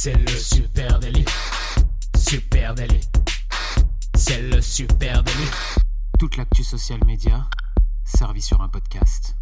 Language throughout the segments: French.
C'est le super délit. Super délit. C'est le super délit. Toute l'actu social média servie sur un podcast.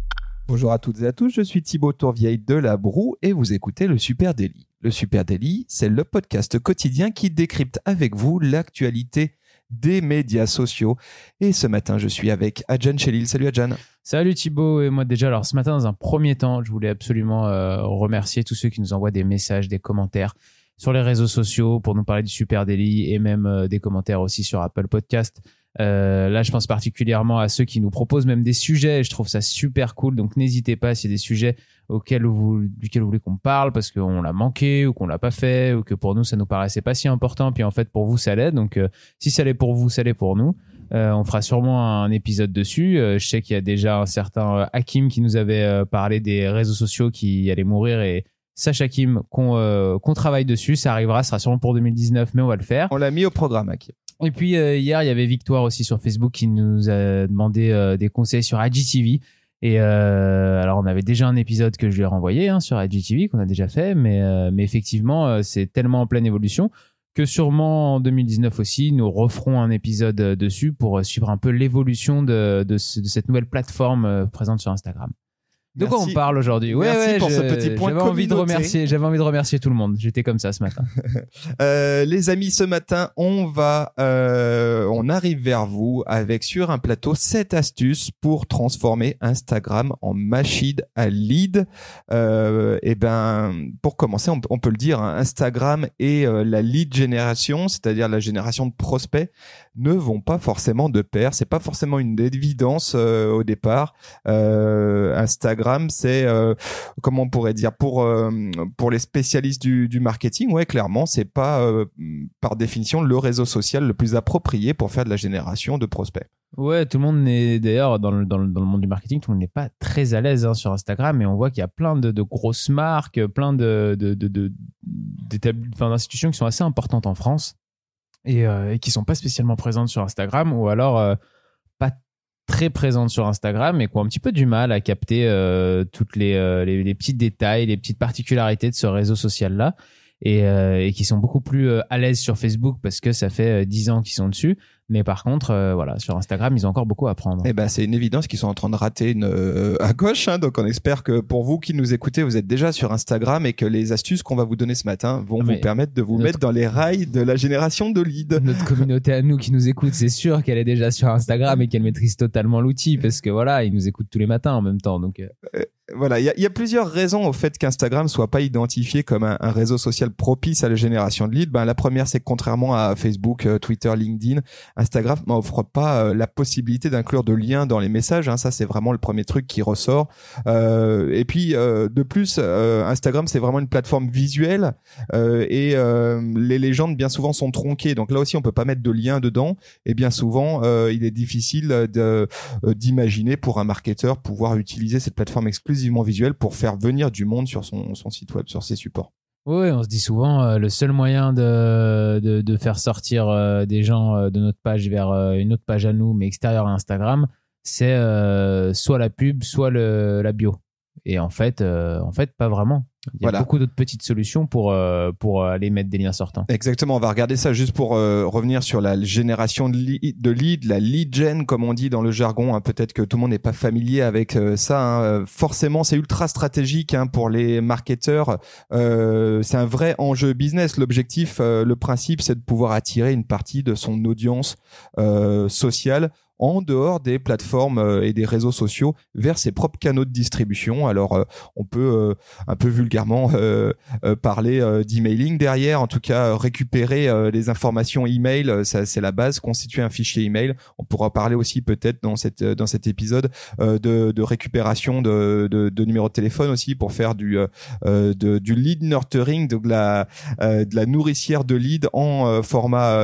Bonjour à toutes et à tous, je suis Thibaut Tourvieille de La Broue et vous écoutez le Super Daily. Le Super Daily, c'est le podcast quotidien qui décrypte avec vous l'actualité des médias sociaux. Et ce matin, je suis avec Adjan Chelil. Salut Adjan. Salut Thibaut et moi déjà. Alors ce matin, dans un premier temps, je voulais absolument euh, remercier tous ceux qui nous envoient des messages, des commentaires sur les réseaux sociaux pour nous parler du Super Daily et même euh, des commentaires aussi sur Apple Podcast. Euh, là, je pense particulièrement à ceux qui nous proposent même des sujets. Je trouve ça super cool. Donc, n'hésitez pas s'il y a des sujets auxquels vous, duquel vous voulez qu'on parle parce qu'on l'a manqué ou qu'on l'a pas fait ou que pour nous ça nous paraissait pas si important. Puis en fait, pour vous, ça l'est. Donc, euh, si ça l'est pour vous, ça l'est pour nous. Euh, on fera sûrement un épisode dessus. Euh, je sais qu'il y a déjà un certain Hakim qui nous avait parlé des réseaux sociaux qui allaient mourir et sache Hakim qu'on qu'on travaille dessus. Ça arrivera, ce sera sûrement pour 2019, mais on va le faire. On l'a mis au programme, Hakim. Et puis hier, il y avait Victoire aussi sur Facebook qui nous a demandé des conseils sur IGTV. Et euh, alors on avait déjà un épisode que je lui ai renvoyé hein, sur IGTV qu'on a déjà fait, mais, euh, mais effectivement euh, c'est tellement en pleine évolution que sûrement en 2019 aussi nous referons un épisode dessus pour suivre un peu l'évolution de, de, de, cette nouvelle plateforme présente sur Instagram. De quoi on parle aujourd'hui? Ouais, Merci pour ce petit point J'avais envie de remercier, j'avais envie de remercier tout le monde. J'étais comme ça ce matin. euh, les amis, ce matin, on va, euh, on arrive vers vous avec sur un plateau 7 astuces pour transformer Instagram en machine à lead. Euh, et ben, pour commencer, on, on peut le dire, hein, Instagram et la lead génération, c'est-à-dire la génération de prospects, ne vont pas forcément de pair. C'est pas forcément une évidence au départ. Euh, C'est euh, comment on pourrait dire pour pour les spécialistes du, marketing, ouais, clairement, c'est pas par définition le réseau social le plus approprié pour faire de la génération de prospects. Ouais, tout le monde n'est d'ailleurs dans le, dans, le, dans le monde du marketing, tout le monde n'est pas très à l'aise hein, sur Instagram, et on voit qu'il y a plein de, grosses marques, plein de, de, d'institutions qui sont assez importantes en France et, euh, et qui sont pas spécialement présentes sur Instagram ou alors euh, très présentes sur Instagram et qui ont un petit peu du mal à capter euh, toutes les, euh, les, petits détails, les petites particularités de ce réseau social là et, euh, et qui sont beaucoup plus à l'aise sur Facebook parce que ça fait dix ans qu'ils sont dessus mais par contre, euh, voilà, sur Instagram, ils ont encore beaucoup à apprendre. Eh ben, c'est une évidence qu'ils sont en train de rater une euh, à gauche. Hein, donc, on espère que pour vous qui nous écoutez, vous êtes déjà sur Instagram et que les astuces qu'on va vous donner ce matin vont vous permettre de vous mettre dans les rails de la génération de leads. Notre communauté à nous qui nous écoute, c'est sûr qu'elle est déjà sur Instagram et qu'elle maîtrise totalement l'outil parce que voilà, ils nous écoutent tous les matins en même temps. Donc, euh, voilà, il y a, y a, plusieurs raisons au fait qu'Instagram soit pas identifié comme un, un, réseau social propice à la génération de leads. Ben, la première, c'est que contrairement à Facebook, Twitter, LinkedIn, Instagram m'offre pas euh, la possibilité d'inclure de liens dans les messages. Hein. Ça, c'est vraiment le premier truc qui ressort. Euh, et puis, euh, de plus, Instagram, c'est vraiment une plateforme visuelle et les légendes, bien souvent, sont tronquées. Donc là aussi, on peut pas mettre de liens dedans. Et bien souvent, il est difficile d'imaginer pour un marketeur pouvoir utiliser cette plateforme exclusivement visuelle pour faire venir du monde sur son site web, sur ses supports. Oui, on se dit souvent euh, le seul moyen de, faire sortir euh, des gens euh, de notre page vers une autre page à nous, mais extérieure à Instagram, c'est soit la pub, soit le, la bio. Et en fait, en fait, pas vraiment. Il y a beaucoup d'autres petites solutions pour euh, pour aller mettre des liens sortants. Exactement. On va regarder ça juste pour euh, revenir sur la génération de, de lead, la lead gen comme on dit dans le jargon. Hein. Peut-être que tout le monde n'est pas familier avec euh, ça. Hein. Forcément, c'est ultra stratégique hein, pour les marketeurs. c'est un vrai enjeu business. L'objectif, le principe, c'est de pouvoir attirer une partie de son audience sociale en dehors des plateformes euh, et des réseaux sociaux vers ses propres canaux de distribution. Alors euh, on peut euh, un peu vulgairement parler d'emailing derrière, en tout cas récupérer les informations email, ça c'est la base, constituer un fichier email. On pourra parler aussi peut-être dans cette dans cet épisode de, de récupération de, de, de numéros de téléphone aussi pour faire du de, du lead nurturing, de la de la nourricière de lead en format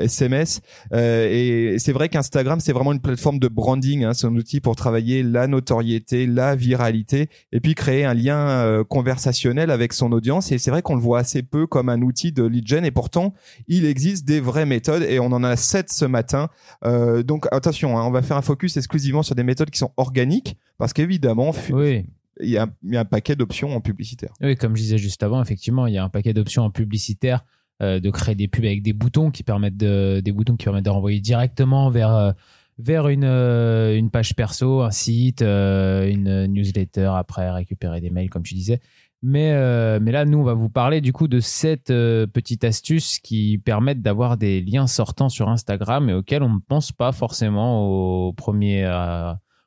SMS. et c'est vrai qu'Instagram c'est vraiment une plateforme de branding. Hein, c'est un outil pour travailler la notoriété, la viralité, et puis créer un lien euh, conversationnel avec son audience. Et c'est vrai qu'on le voit assez peu comme un outil de lead gen. Et pourtant, il existe des vraies méthodes, et on en a sept ce matin. Euh, donc attention, hein, on va faire un focus exclusivement sur des méthodes qui sont organiques, parce qu'évidemment, oui il y, a, il y a un paquet d'options en publicitaire. Oui, comme je disais juste avant, effectivement, il y a un paquet d'options en publicitaire euh, de créer des pubs avec des boutons qui permettent de, des boutons qui permettent renvoyer directement vers euh, vers une euh, une page perso, un site, une newsletter après récupérer des mails comme tu disais. Mais mais là nous on va vous parler du coup de cette petite astuce qui permettent d'avoir des liens sortants sur Instagram et auxquels on ne pense pas forcément au premier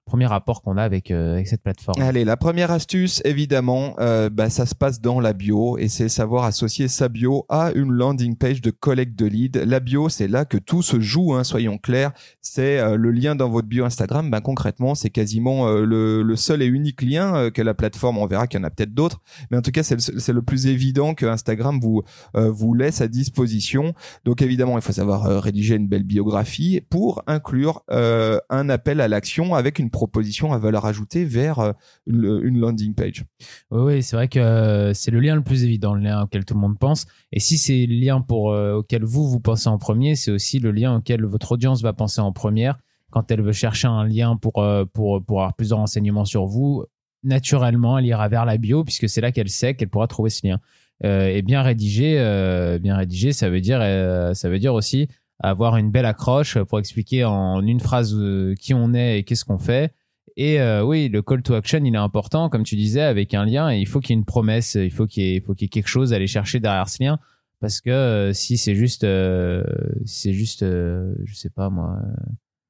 premier rapport qu'on a avec euh, avec cette plateforme. Allez, la première astuce, évidemment, euh, bah, ça se passe dans la bio et c'est savoir associer sa bio à une landing page de collecte de leads. La bio, c'est là que tout se joue, hein, soyons clairs. C'est euh, le lien dans votre bio Instagram. Ben, concrètement, c'est quasiment euh, le, le seul et unique lien euh, que la plateforme, on verra qu'il y en a peut-être d'autres, mais en tout cas, c'est le, le plus évident que Instagram vous, vous laisse à disposition. Donc évidemment, il faut savoir rédiger une belle biographie pour inclure un appel à l'action avec une proposition à valeur ajoutée vers euh, une, une landing page. Oui, c'est vrai que euh, c'est le lien le plus évident, le lien auquel tout le monde pense. Et si c'est le lien pour, euh, auquel vous, vous pensez en premier, c'est aussi le lien auquel votre audience va penser en première. Quand elle veut chercher un lien pour, euh, pour, pour avoir plus de renseignements sur vous, naturellement, elle ira vers la bio, puisque c'est là qu'elle sait qu'elle pourra trouver ce lien. Euh, et bien rédigé, euh, bien rédigé, ça veut dire, euh, ça veut dire aussi avoir une belle accroche pour expliquer en une phrase euh, qui on est et qu'est-ce qu'on fait. Et euh, oui, le call to action, il est important, comme tu disais, avec un lien. Il faut qu'il y ait une promesse, il faut qu'il y qu'il y ait quelque chose à aller chercher derrière ce lien. Parce que euh, si c'est juste, euh, si c'est juste, euh, je sais pas moi,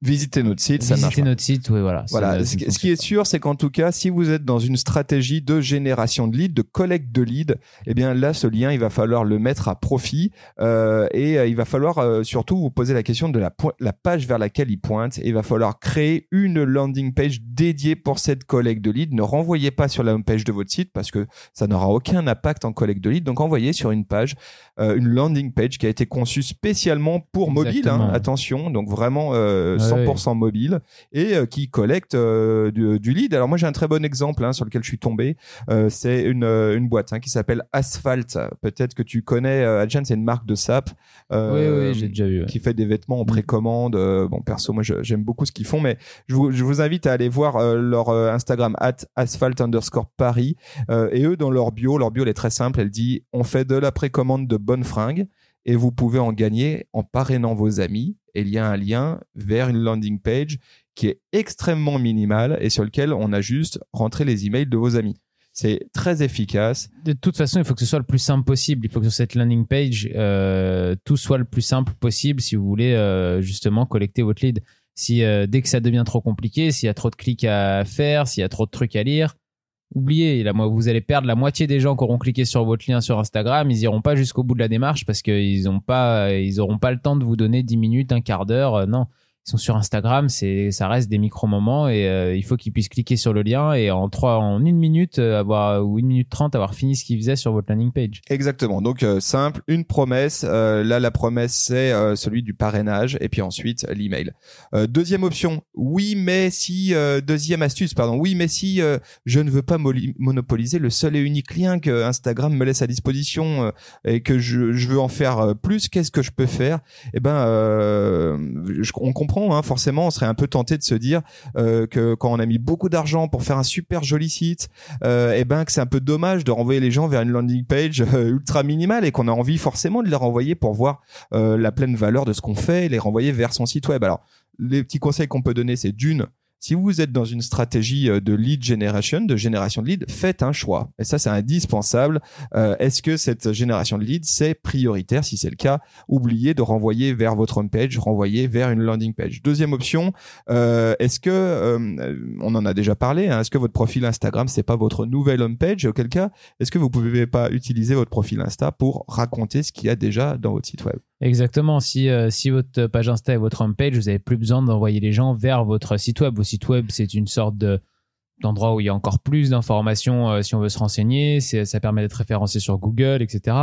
Visitez notre site, ça marche. visiter notre site, oui, voilà. Voilà. Ce qui- ce qui est sûr, c'est qu'en tout cas, si vous êtes dans une stratégie de génération de leads, de collecte de leads, eh bien là, ce lien, il va falloir le mettre à profit euh, et euh, il va falloir euh, surtout vous poser la question de la, page vers laquelle il pointe. Et il va falloir créer une landing page dédiée pour cette collecte de leads. Ne renvoyez pas sur la home page de votre site parce que ça n'aura aucun impact en collecte de leads. Donc envoyez sur une page euh, une landing page qui a été conçue spécialement pour mobile. Hein, attention, donc vraiment Ouais, 100% mobile et euh, qui collecte euh, du, du lead. Alors moi j'ai un très bon exemple hein, sur lequel je suis tombé. Euh, c'est une, une boîte hein, qui s'appelle Asphalt. Peut-être que tu connais. Adjan, c'est une marque de sap. Oui, oui, j'ai déjà vu. ouais. qui fait des vêtements en Mm. précommande. Bon, perso, moi, j'aime beaucoup ce qu'ils font, mais je vous, je vous invite à aller voir leur Instagram at asphalt underscore Paris. Et eux, dans leur bio, leur bio, elle est très simple. Elle dit, on fait de la précommande de bonnes fringues et vous pouvez en gagner en parrainant vos amis. Et il y a un lien vers une landing page qui est extrêmement minimale et sur lequel on a juste rentré les emails de vos amis. C'est très efficace. De toute façon, il faut que ce soit le plus simple possible. Il faut que sur cette landing page, euh, tout soit le plus simple possible si vous voulez euh, justement collecter votre lead. Si euh, dès que ça devient trop compliqué, s'il y a trop de clics à faire, s'il y a trop de trucs à lire, oubliez. Là, vous allez perdre la moitié des gens qui auront cliqué sur votre lien sur Instagram. Ils iront pas jusqu'au bout de la démarche parce qu'ils ont pas, auront pas le temps de vous donner 10 minutes, un quart d'heure. Euh, non. Sont sur Instagram, c'est, ça reste des micro moments et euh, il faut qu'ils puissent cliquer sur le lien et en trois, en une minute euh, avoir ou une minute trente avoir fini ce qu'ils faisaient sur votre landing page. Exactement. Donc euh, simple, une promesse. Là, la promesse c'est celui du parrainage et puis ensuite l'email. Deuxième option. Oui, mais si deuxième astuce, pardon. Oui, mais si je ne veux pas monopoliser le seul et unique lien que Instagram me laisse à disposition et que je, veux en faire plus, qu'est-ce que je peux faire? Eh ben, je- on comprend. Hein, forcément, on serait un peu tenté de se dire euh, que quand on a mis beaucoup d'argent pour faire un super joli site, euh, eh ben que c'est un peu dommage de renvoyer les gens vers une landing page euh, ultra minimale et qu'on a envie forcément de les renvoyer pour voir la pleine valeur de ce qu'on fait et les renvoyer vers son site web. Alors, les petits conseils qu'on peut donner, c'est d'une, si vous êtes dans une stratégie euh, de lead generation, de génération de lead, faites un choix. Et ça, c'est indispensable. Euh, Est-ce que cette génération de lead, c'est prioritaire? Si c'est le cas, oubliez de renvoyer vers votre home page, renvoyer vers une landing page. Deuxième option, euh, est-ce que, on en a déjà parlé, hein, est-ce que votre profil Instagram, c'est pas votre nouvelle home page? Auquel cas, est-ce que vous pouvez pas utiliser votre profil Insta pour raconter ce qu'il y a déjà dans votre site web? Exactement. Si, euh, si votre page Insta est votre homepage, vous avez plus besoin d'envoyer les gens vers votre site web. Vos site web, c'est une sorte de d'endroit où il y a encore plus d'informations euh, si on veut se renseigner. Ça permet d'être référencé sur Google, etc.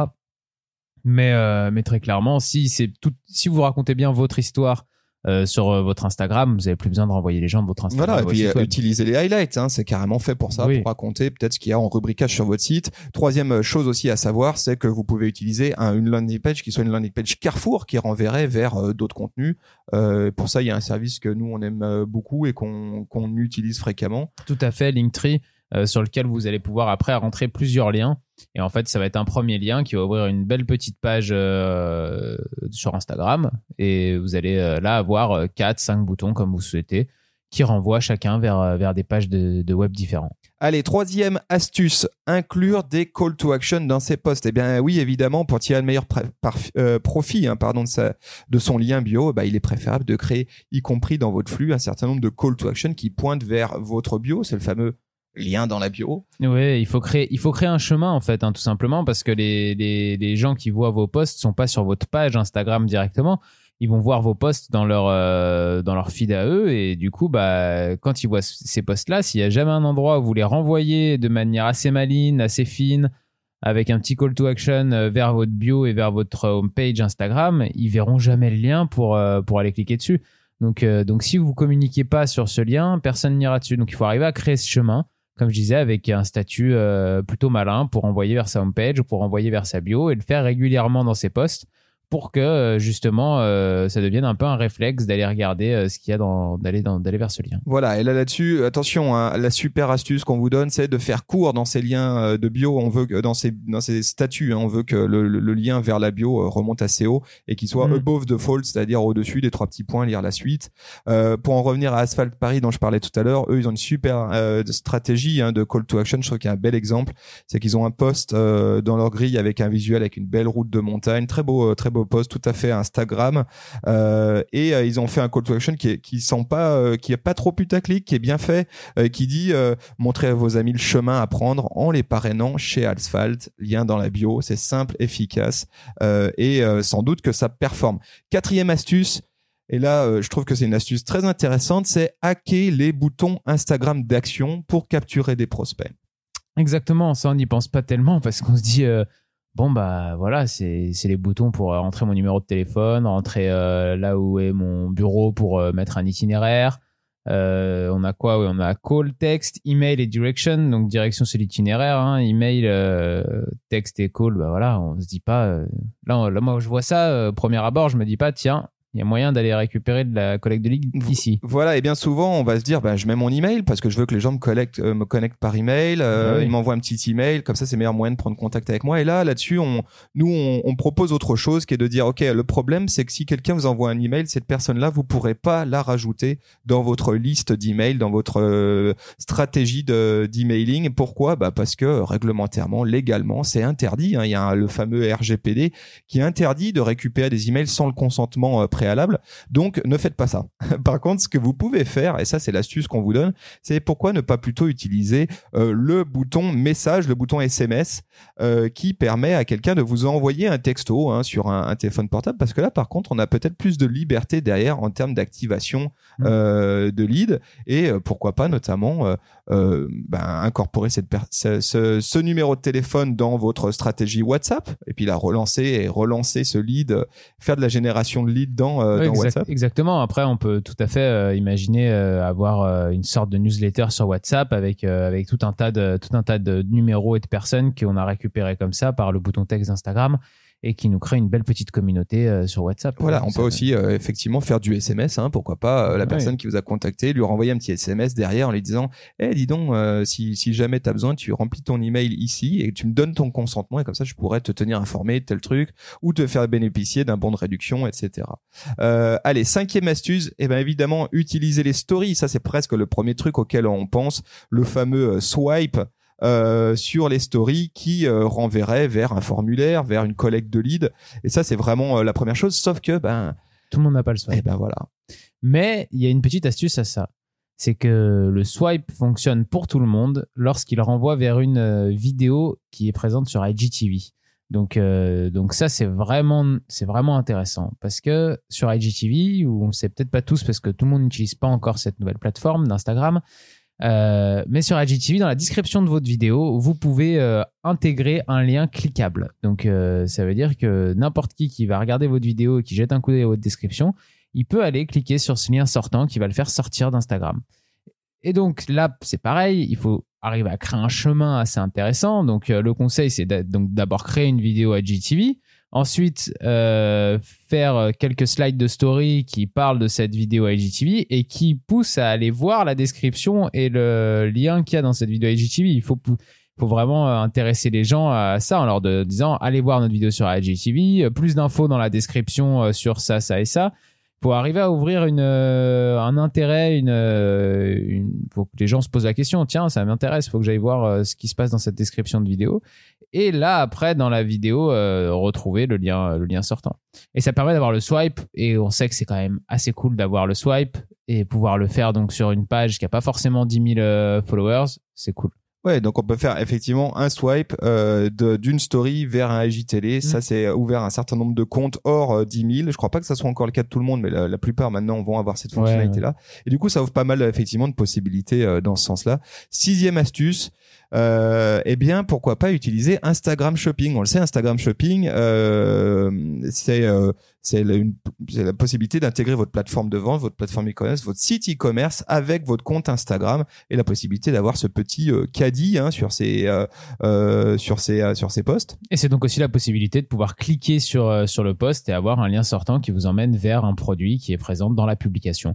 Mais, euh, mais très clairement, si c'est tout, si vous racontez bien votre histoire euh, sur euh, votre Instagram, vous avez plus besoin de renvoyer les gens de votre Instagram. Voilà, et puis euh, web. utiliser les highlights, hein, c'est carrément fait pour ça, Oui. pour raconter peut-être ce qu'il y a en rubricage sur votre site. Troisième chose aussi à savoir, c'est que vous pouvez utiliser un- une landing page qui soit une landing page Carrefour qui renverrait vers d'autres contenus. Euh, pour ça, il y a un service que nous on aime beaucoup et qu'on qu'on utilise fréquemment. Tout à fait, Linktree. Euh, sur lequel vous allez pouvoir après rentrer plusieurs liens. Et en fait, ça va être un premier lien qui va ouvrir une belle petite page euh, sur Instagram. Et vous allez euh, là avoir 4, 5 boutons comme vous souhaitez qui renvoient chacun vers, vers des pages de, de web différents. Allez, troisième astuce, inclure des call to action dans ses posts. Eh bien oui, évidemment, pour tirer le meilleur profit hein, pardon, de, sa, de, son lien bio, bah, il est préférable de créer, y compris dans votre flux, un certain nombre de call to action qui pointent vers votre bio. C'est le fameux lien dans la bio. Oui, il faut créer, il faut créer un chemin en fait, hein, tout simplement, parce que les, les, gens qui voient vos posts sont pas sur votre page Instagram directement. Ils vont voir vos posts dans leur euh, dans leur feed à eux et du coup bah quand ils voient ces posts là s'il y a jamais un endroit où vous les renvoyez de manière assez maligne assez fine avec un petit call to action euh, vers votre bio et vers votre homepage Instagram ils verront jamais le lien pour euh, pour aller cliquer dessus. Donc donc si vous communiquez pas sur ce lien personne n'ira dessus. Donc il faut arriver à créer ce chemin comme je disais, avec un statut plutôt malin pour envoyer vers sa homepage ou pour envoyer vers sa bio et le faire régulièrement dans ses posts pour que euh, justement euh, ça devienne un peu un réflexe d'aller regarder euh, ce qu'il y a dans d'aller dans d'aller vers ce lien. Voilà, et là là-dessus, attention, hein, la super astuce qu'on vous donne, c'est de faire court dans ces liens de bio. On veut que dans ces dans ces statuts, hein, on veut que le, le, lien vers la bio remonte assez haut et qu'il soit mm. above the fold, c'est-à-dire au-dessus des trois petits points, lire la suite. pour en revenir à Asphalt Paris dont je parlais tout à l'heure, eux ils ont une super stratégie hein, de call to action. Je trouve qu'il y a un bel exemple, c'est qu'ils ont un post dans leur grille avec un visuel avec une belle route de montagne, très beau, très beau post tout à fait Instagram euh, et euh, ils ont fait un call to action qui est, qui sent pas euh, qui est pas trop putaclic qui est bien fait qui dit montrez à vos amis le chemin à prendre en les parrainant chez Asphalt lien dans la bio c'est simple efficace et sans doute que ça performe quatrième astuce et là, je trouve que c'est une astuce très intéressante, c'est hacker les boutons Instagram d'action pour capturer des prospects. Exactement, ça on n'y pense pas tellement parce qu'on se dit bon bah voilà c'est les boutons pour euh, rentrer mon numéro de téléphone rentrer euh, là où est mon bureau pour euh, mettre un itinéraire. On a quoi? Oui, on a call text email et direction. Donc direction c'est l'itinéraire hein. email texte et call bah voilà on se dit pas là, là moi je vois ça premier abord je me dis pas tiens il y a moyen d'aller récupérer de la collecte de ligue ici. Voilà, et bien souvent, on va se dire, bah, je mets mon email parce que je veux que les gens me, collectent, euh, me connectent par email, euh, ils m'envoient un petit email, comme ça c'est meilleur moyen de prendre contact avec moi. Et là, là-dessus, on, nous, on, on, propose autre chose qui est de dire, ok, le problème, c'est que si quelqu'un vous envoie un email, cette personne-là, vous pourrez pas la rajouter dans votre liste d'emails, dans votre euh, stratégie de d'emailing. Pourquoi? Bah parce que réglementairement, légalement, c'est interdit. Hein. Il y a le fameux RGPD qui interdit de récupérer des emails sans le consentement préalable donc, ne faites pas ça. Par contre, ce que vous pouvez faire, et ça c'est l'astuce qu'on vous donne, c'est pourquoi ne pas plutôt utiliser euh, le bouton message, le bouton SMS, euh, qui permet à quelqu'un de vous envoyer un texto hein, sur un, téléphone portable, parce que là, par contre, on a peut-être plus de liberté derrière en termes d'activation mmh. euh, de lead, et pourquoi pas notamment ben, incorporer cette ce, ce, numéro de téléphone dans votre stratégie WhatsApp, et puis la relancer et relancer ce lead, faire de la génération de lead dans euh, WhatsApp. Exactement. Après, on peut tout à fait euh, imaginer euh, avoir une sorte de newsletter sur WhatsApp avec avec tout un tas de tout un tas de numéros et de personnes qu'on a récupérés comme ça par le bouton texte d'Instagram et qui nous crée une belle petite communauté euh, sur WhatsApp. Voilà, on peut aussi euh, effectivement faire du SMS, hein, pourquoi pas euh, la personne qui vous a contacté, lui renvoyer un petit SMS derrière en lui disant "Eh, dis donc, si, si jamais tu as besoin, tu remplis ton email ici et tu me donnes ton consentement et comme ça je pourrais te tenir informé de tel truc ou te faire bénéficier d'un bon de réduction, etc." allez, cinquième astuce, et eh ben évidemment utiliser les stories, ça c'est presque le premier truc auquel on pense, le fameux swipe euh, sur les stories qui euh, renverrait vers un formulaire, vers une collecte de leads. Et ça, c'est vraiment euh, la première chose. Sauf que, ben, tout le monde n'a pas le swipe. Et eh ben voilà. Mais il y a une petite astuce à ça. C'est que le swipe fonctionne pour tout le monde lorsqu'il renvoie vers une vidéo qui est présente sur IGTV. Donc, donc ça, c'est vraiment, c'est vraiment intéressant parce que sur IGTV, où on ne sait peut-être pas tous parce que tout le monde n'utilise pas encore cette nouvelle plateforme d'Instagram, euh, mais sur IGTV, dans la description de votre vidéo, vous pouvez euh, intégrer un lien cliquable. Donc, euh, ça veut dire que n'importe qui qui va regarder votre vidéo et qui jette un coup d'œil à votre description, il peut aller cliquer sur ce lien sortant qui va le faire sortir d'Instagram. Et donc là, c'est pareil, il faut arriver à créer un chemin assez intéressant. Donc, le conseil, c'est d'abord créer une vidéo IGTV Ensuite, euh, faire quelques slides de story qui parlent de cette vidéo IGTV et qui poussent à aller voir la description et le lien qu'il y a dans cette vidéo IGTV. Il faut, vraiment euh, intéresser les gens à ça en leur disant allez voir notre vidéo sur IGTV, plus d'infos dans la description euh, sur ça, ça et ça faut arriver à ouvrir euh, un intérêt, une, euh, faut que les gens se posent la question, tiens, ça m'intéresse, faut que j'aille voir euh, ce qui se passe dans cette description de vidéo. Et là, après, dans la vidéo, retrouver le lien, le lien sortant. Et ça permet d'avoir le swipe. Et on sait que c'est quand même assez cool d'avoir le swipe et pouvoir le faire donc sur une page qui a pas forcément 10 000 followers. C'est cool. Ouais, donc on peut faire effectivement un swipe euh, d'une story vers un IGTV. Mm. Ça, c'est ouvert un certain nombre de comptes hors 10 euh, 000. Je crois pas que ça soit encore le cas de tout le monde, mais la, plupart maintenant vont avoir cette fonctionnalité-là. Et du coup, ça ouvre pas mal effectivement de possibilités euh, dans ce sens-là. Sixième astuce, euh, eh bien, pourquoi pas utiliser Instagram Shopping? On le sait, Instagram Shopping, euh, c'est euh, c'est la, possibilité d'intégrer votre plateforme de vente, votre plateforme e-commerce, votre site e-commerce avec votre compte Instagram et la possibilité d'avoir ce petit caddie hein, sur ces sur ces sur ces posts. Et c'est donc aussi la possibilité de pouvoir cliquer sur sur le post et avoir un lien sortant qui vous emmène vers un produit qui est présent dans la publication.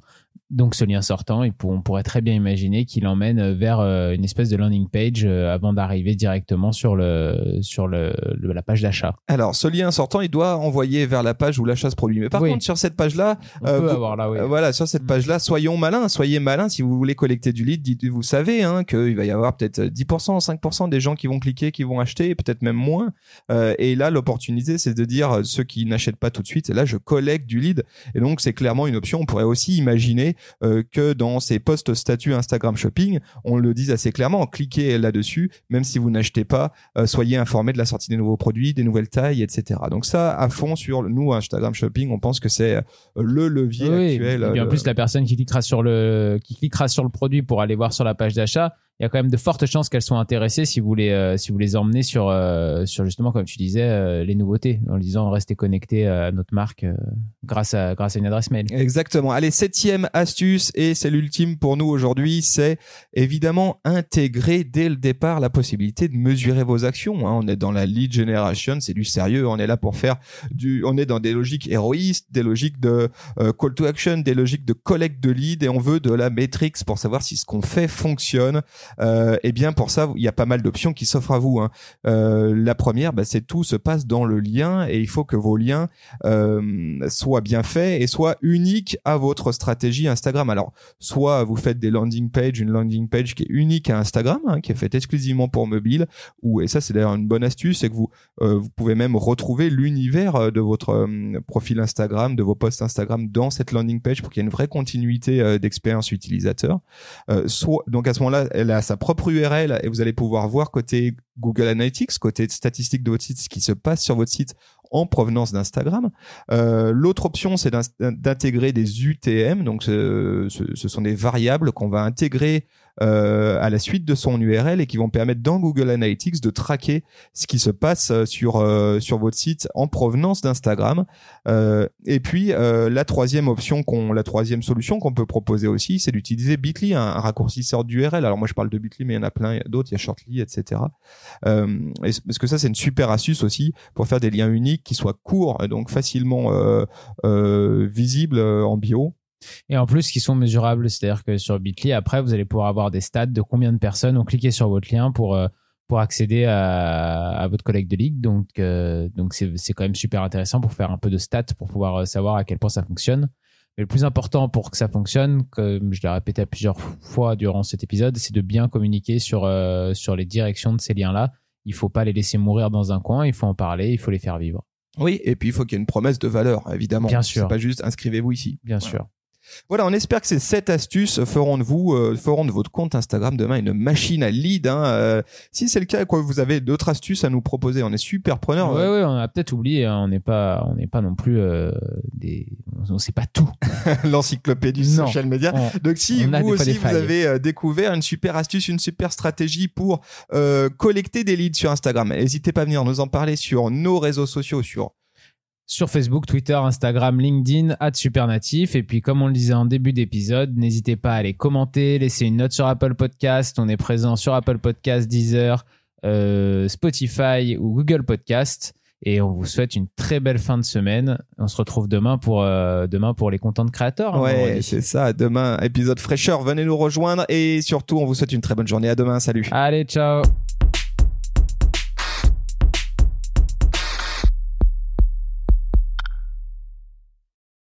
Donc ce lien sortant, on pourrait très bien imaginer qu'il emmène vers une espèce de landing page euh, avant d'arriver directement sur le sur le, la page d'achat. Alors ce lien sortant, il doit envoyer vers la page où l'achat se produit. Mais par contre sur cette page là, euh, voilà sur cette mm. page là, soyons malins, soyez malins si vous voulez collecter du lead. Dites, vous savez hein, qu'il va y avoir peut-être 10%, 5% des gens qui vont cliquer, qui vont acheter, peut-être même moins. et là l'opportunité c'est de dire ceux qui n'achètent pas tout de suite, là je collecte du lead. Et donc c'est clairement une option. On pourrait aussi imaginer euh, que dans ces posts statut Instagram Shopping, on le dise assez clairement, cliquez là-dessus, même si vous n'achetez pas, euh, soyez informés de la sortie des nouveaux produits, des nouvelles tailles, etc. Donc ça, à fond sur nous Instagram Shopping, on pense que c'est euh, le levier actuel. Et en plus, la personne qui cliquera sur le qui cliquera sur le produit pour aller voir sur la page d'achat, il y a quand même de fortes chances qu'elles soient intéressées si vous les euh, si vous les emmenez sur euh, sur justement comme tu disais euh, les nouveautés en disant restez connecté à notre marque grâce à grâce à une adresse mail. Exactement. Allez septième astuce et c'est l'ultime pour nous aujourd'hui, c'est évidemment intégrer dès le départ la possibilité de mesurer vos actions. Hein. On est dans la lead generation, c'est du sérieux. On est là pour faire du, on est dans des logiques héroïstes, des logiques de call to action, des logiques de collecte de lead et on veut de la métrique pour savoir si ce qu'on fait fonctionne euh, et bien pour ça, il y a pas mal d'options qui s'offrent à vous. Hein. Euh, la première, bah, c'est tout se passe dans le lien et il faut que vos liens euh, soient bien faits et soient uniques à votre stratégie Instagram. Alors, soit vous faites des landing pages, une landing page qui est unique à Instagram, hein, qui est faite exclusivement pour mobile, ou et ça c'est d'ailleurs une bonne astuce, c'est que vous euh, vous pouvez même retrouver l'univers euh, de votre euh, profil Instagram, de vos posts Instagram dans cette landing page pour qu'il y ait une vraie continuité d'expérience utilisateur. soit donc à ce moment-là, sa propre URL et vous allez pouvoir voir côté Google Analytics, côté statistiques de votre site, ce qui se passe sur votre site en provenance d'Instagram. Euh, L'autre option, c'est d'intégrer des UTM, donc ce, sont des variables qu'on va intégrer euh, à la suite de son URL et qui vont permettre dans Google Analytics de traquer ce qui se passe euh, sur euh, sur votre site en provenance d'Instagram. Euh, et puis euh, la troisième option qu'on, la troisième solution qu'on peut proposer aussi, c'est d'utiliser Bitly, un, raccourcisseur d'URL. Alors moi je parle de Bitly, mais il y en a plein d'autres, il y a Shortly, etc. Euh, parce que ça c'est une super astuce aussi pour faire des liens uniques qui soient courts et donc facilement visibles en bio et en plus, qui sont mesurables, c'est-à-dire que sur Bitly, après, vous allez pouvoir avoir des stats de combien de personnes ont cliqué sur votre lien pour euh, pour accéder à, à votre collègue de ligue. Donc, euh, donc c'est c'est quand même super intéressant pour faire un peu de stats pour pouvoir euh, savoir à quel point ça fonctionne. Mais le plus important pour que ça fonctionne, comme je l'ai répété à plusieurs fois durant cet épisode, c'est de bien communiquer sur sur les directions de ces liens-là. Il faut pas les laisser mourir dans un coin. Il faut en parler. Il faut les faire vivre. Oui, et puis il faut qu'il y ait une promesse de valeur, évidemment. Bien sûr. C'est pas juste inscrivez-vous ici. Bien sûr. Voilà, on espère que ces sept astuces feront de vous, euh, feront de votre compte Instagram demain une machine à lead. Hein. Euh, si c'est le cas, quoi, vous avez d'autres astuces à nous proposer, on est super preneurs. Ouais, ouais, on a peut-être oublié. Hein. on n'est pas, on n'est pas non plus euh, des, on sait pas tout. L'encyclopédie social media. Donc si vous aussi vous avez découvert une super astuce, une super stratégie pour collecter des leads sur Instagram, n'hésitez pas à venir nous en parler sur nos réseaux sociaux, sur sur Facebook, Twitter, Instagram, LinkedIn, Supernatif. Et puis, comme on le disait en début d'épisode, n'hésitez pas à aller commenter, laisser une note sur Apple Podcast. On est présent sur Apple Podcast, Deezer, euh, Spotify ou Google Podcast. Et on vous souhaite une très belle fin de semaine. On se retrouve demain pour, euh, demain pour les contents de créateurs. hein, Ouais, c'est ça. Demain, épisode fraîcheur. Venez nous rejoindre et surtout, on vous souhaite une très bonne journée. À demain. Salut. Allez, ciao